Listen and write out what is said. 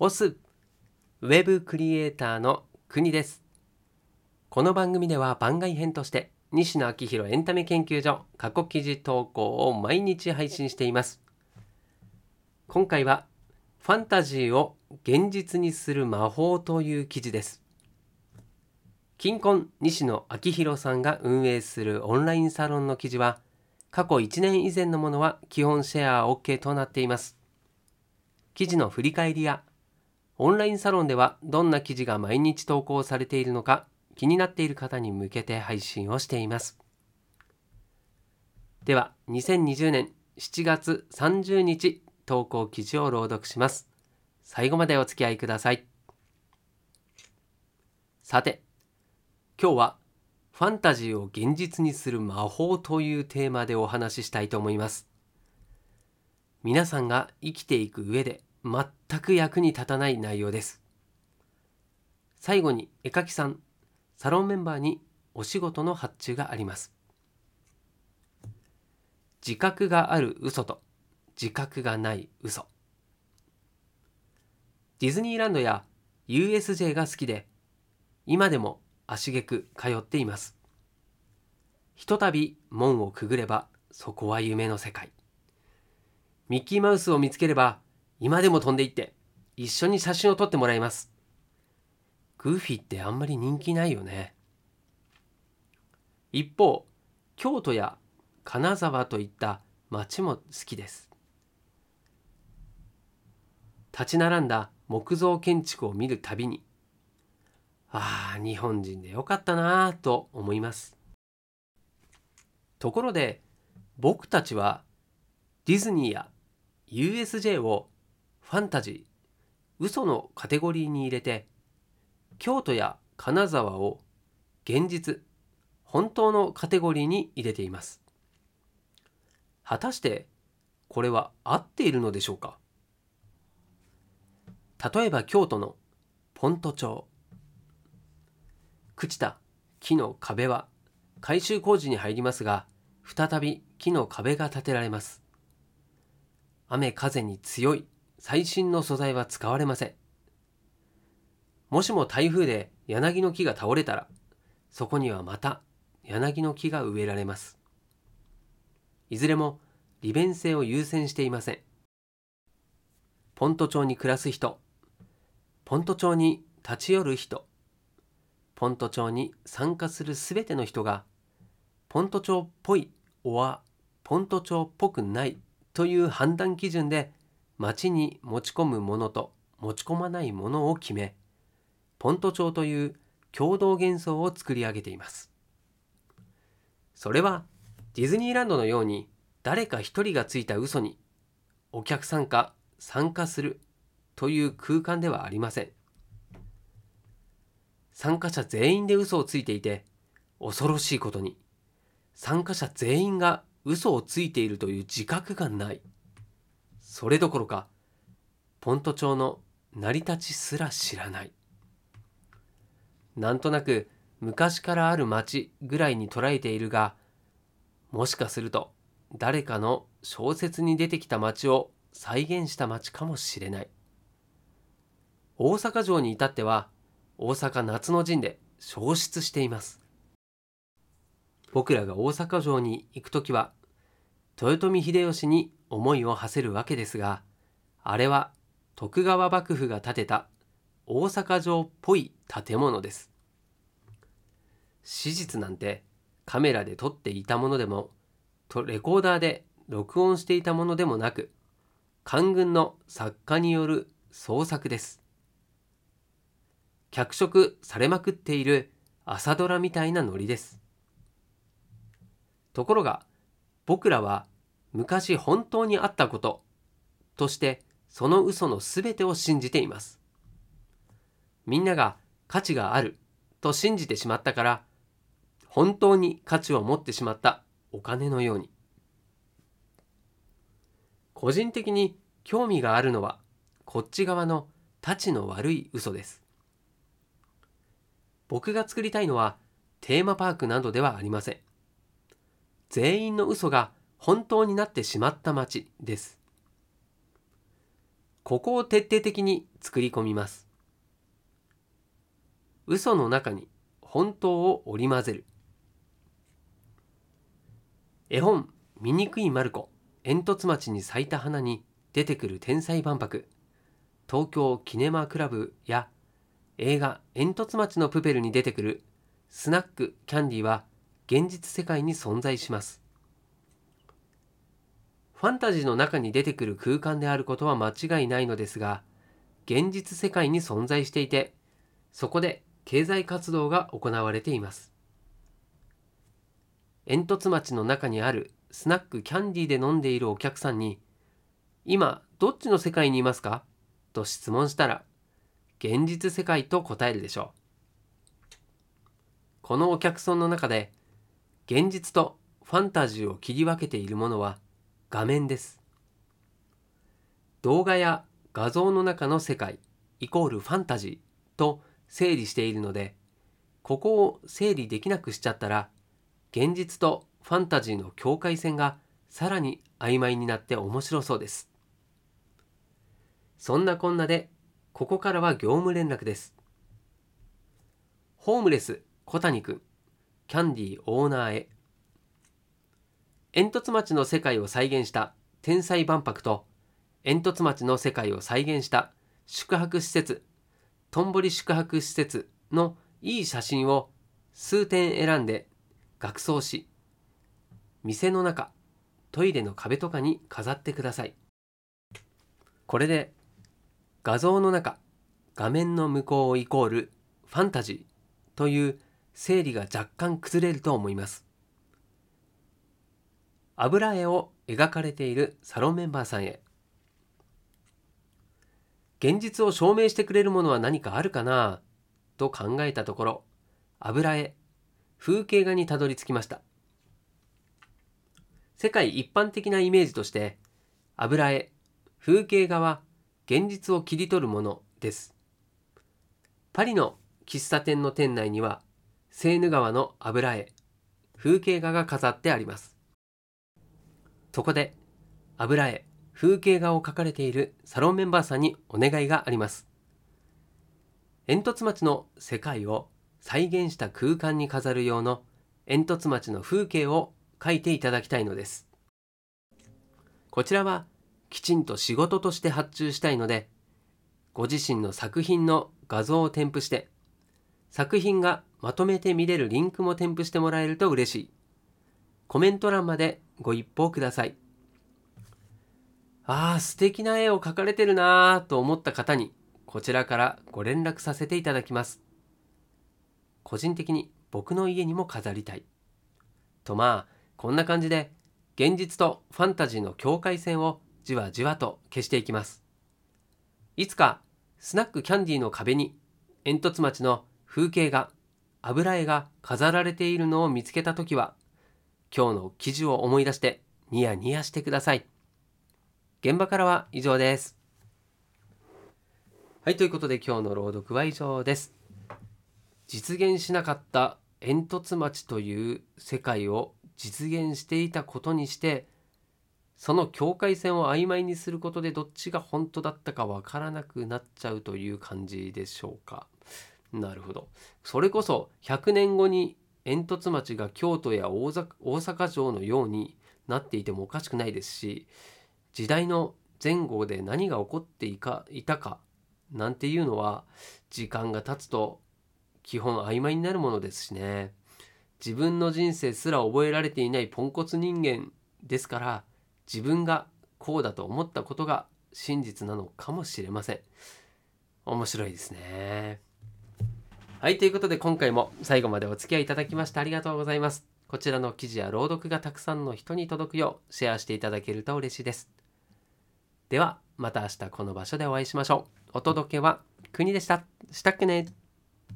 オスウェブクリエイターの国です。この番組では番外編として西野昭弘エンタメ研究所過去記事投稿を毎日配信しています。今回はファンタジーを現実にする魔法という記事です。金婚西野昭弘さんが運営するオンラインサロンの記事は過去1年以前のものは基本シェア OK となっています。記事の振り返りやオンラインサロンではどんな記事が毎日投稿されているのか気になっている方に向けて配信をしています。では2020年7月30日投稿記事を朗読します。最後までお付き合いください。さて今日はファンタジーを現実にする魔法というテーマでお話ししたいと思います。皆さんが生きていく上で全く役に立たない内容です。最後に絵描きさんサロンメンバーにお仕事の発注があります。自覚がある嘘と自覚がない嘘。ディズニーランドや USJ が好きで今でも足げく通っています。ひとたび門をくぐればそこは夢の世界。ミッキーマウスを見つければ今でも飛んでいって一緒に写真を撮ってもらいます。グーフィーってあんまり人気ないよね。一方、京都や金沢といった町も好きです。立ち並んだ木造建築を見るたびに、ああ、日本人でよかったなぁと思います。ところで、僕たちはディズニーや USJ をファンタジー嘘のカテゴリーに入れて京都や金沢を現実本当のカテゴリーに入れています。果たしてこれは合っているのでしょうか？例えば京都のポント町。朽ちた木の壁は改修工事に入りますが再び木の壁が建てられます。雨風に強い最新の素材は使われません。もしも台風で柳の木が倒れたら、そこにはまた柳の木が植えられます。いずれも利便性を優先していません。ポント町に暮らす人、ポント町に立ち寄る人、ポント町に参加するすべての人が、ポント町っぽい、おはポント町っぽくないという判断基準で町に持ち込むものと持ち込まないものを決めポント町という共同幻想を作り上げていますそれはディズニーランドのように誰か一人がついた嘘にお客さんか参加するという空間ではありません参加者全員で嘘をついていて恐ろしいことに参加者全員が嘘をついているという自覚がない。それどころか、ポント町の成り立ちすら知らない。なんとなく昔からある町ぐらいに捉えているが、もしかすると誰かの小説に出てきた町を再現した町かもしれない。大阪城に至っては大阪夏の陣で消失しています。僕らが大阪城に行く時は豊臣秀吉に思いを馳せるわけですがあれは徳川幕府が建てた大阪城っぽい建物です。史実なんてカメラで撮っていたものでもレコーダーで録音していたものでもなく官軍の作家による創作です。脚色されまくっている朝ドラみたいなノリです。ところが僕らは昔本当にあったこととしてその嘘のすべてを信じています。みんなが価値があると信じてしまったから本当に価値を持ってしまったお金のように。個人的に興味があるのはこっち側のたちの悪い嘘です。僕が作りたいのはテーマパークなどではありません。全員の嘘が本当になってしまった街です。ここを徹底的に作り込みます。嘘の中に本当を織り交ぜる。絵本「醜いマルコ煙突町に咲いた花」に出てくる天才万博東京キネマクラブや映画「煙突町のプペル」に出てくるスナックキャンディは現実世界に存在します。ファンタジーの中に出てくる空間であることは間違いないのですが現実世界に存在していてそこで経済活動が行われています。煙突町の中にあるスナックキャンディーで飲んでいるお客さんに今どっちの世界にいますか？と質問したら現実世界と答えるでしょう。このお客さんの中で現実とファンタジーを切り分けているものは画面です。動画や画像の中の世界イコールファンタジーと整理しているのでここを整理できなくしちゃったら現実とファンタジーの境界線がさらに曖昧になって面白そうです。そんなこんなでここからは業務連絡です。ホームレス小谷くんキャンディーオーナーへ煙突町の世界を再現した天才万博と煙突町の世界を再現した宿泊施設とんぼり宿泊施設のいい写真を数点選んで額装し店の中トイレの壁とかに飾ってください。これで画像の中画面の向こうイコールファンタジーという整理が若干崩れると思います。油絵を描かれているサロンメンバーさんへ。現実を証明してくれるものは何かあるかな？と考えたところ油絵風景画にたどり着きました。世界一般的なイメージとして油絵風景画は現実を切り取るものです。パリの喫茶店の店内にはセーヌ川の油絵風景画が飾ってあります。そこで油絵風景画を描かれているサロンメンバーさんにお願いがあります煙突町の世界を再現した空間に飾る用の煙突町の風景を描いていただきたいのです。こちらはきちんと仕事として発注したいので、ご自身の作品の画像を添付して、作品がまとめて見れるリンクも添付してもらえると嬉しい。コメント欄までご一報ください。ああ、素敵な絵を描かれてるなぁと思った方に、こちらからご連絡させていただきます。個人的に僕の家にも飾りたい。とまあこんな感じで現実とファンタジーの境界線をじわじわと消していきます。いつかスナックキャンディーの壁に煙突町の風景画油絵が飾られているのを見つけた時は今日の記事を思い出してニヤニヤしてください。現場からは以上です。はい、ということで今日の朗読は以上です。実現しなかった煙突町という世界を実現していたことにしてその境界線を曖昧にすることでどっちが本当だったかわからなくなっちゃうという感じでしょうか。なるほど。それこそ100年後に煙突町が京都や大阪城のようになっていてもおかしくないですし時代の前後で何が起こっていかいたかなんていうのは時間が経つと基本曖昧になるものですしね。自分の人生すら覚えられていないポンコツ人間ですから自分がこうだと思ったことが真実なのかもしれません。面白いですね。はいということで今回も最後までお付き合いいただきましてありがとうございます。こちらの記事や朗読がたくさんの人に届くようシェアしていただけると嬉しいです。ではまた明日この場所でお会いしましょう。お届けは国でした。したくね。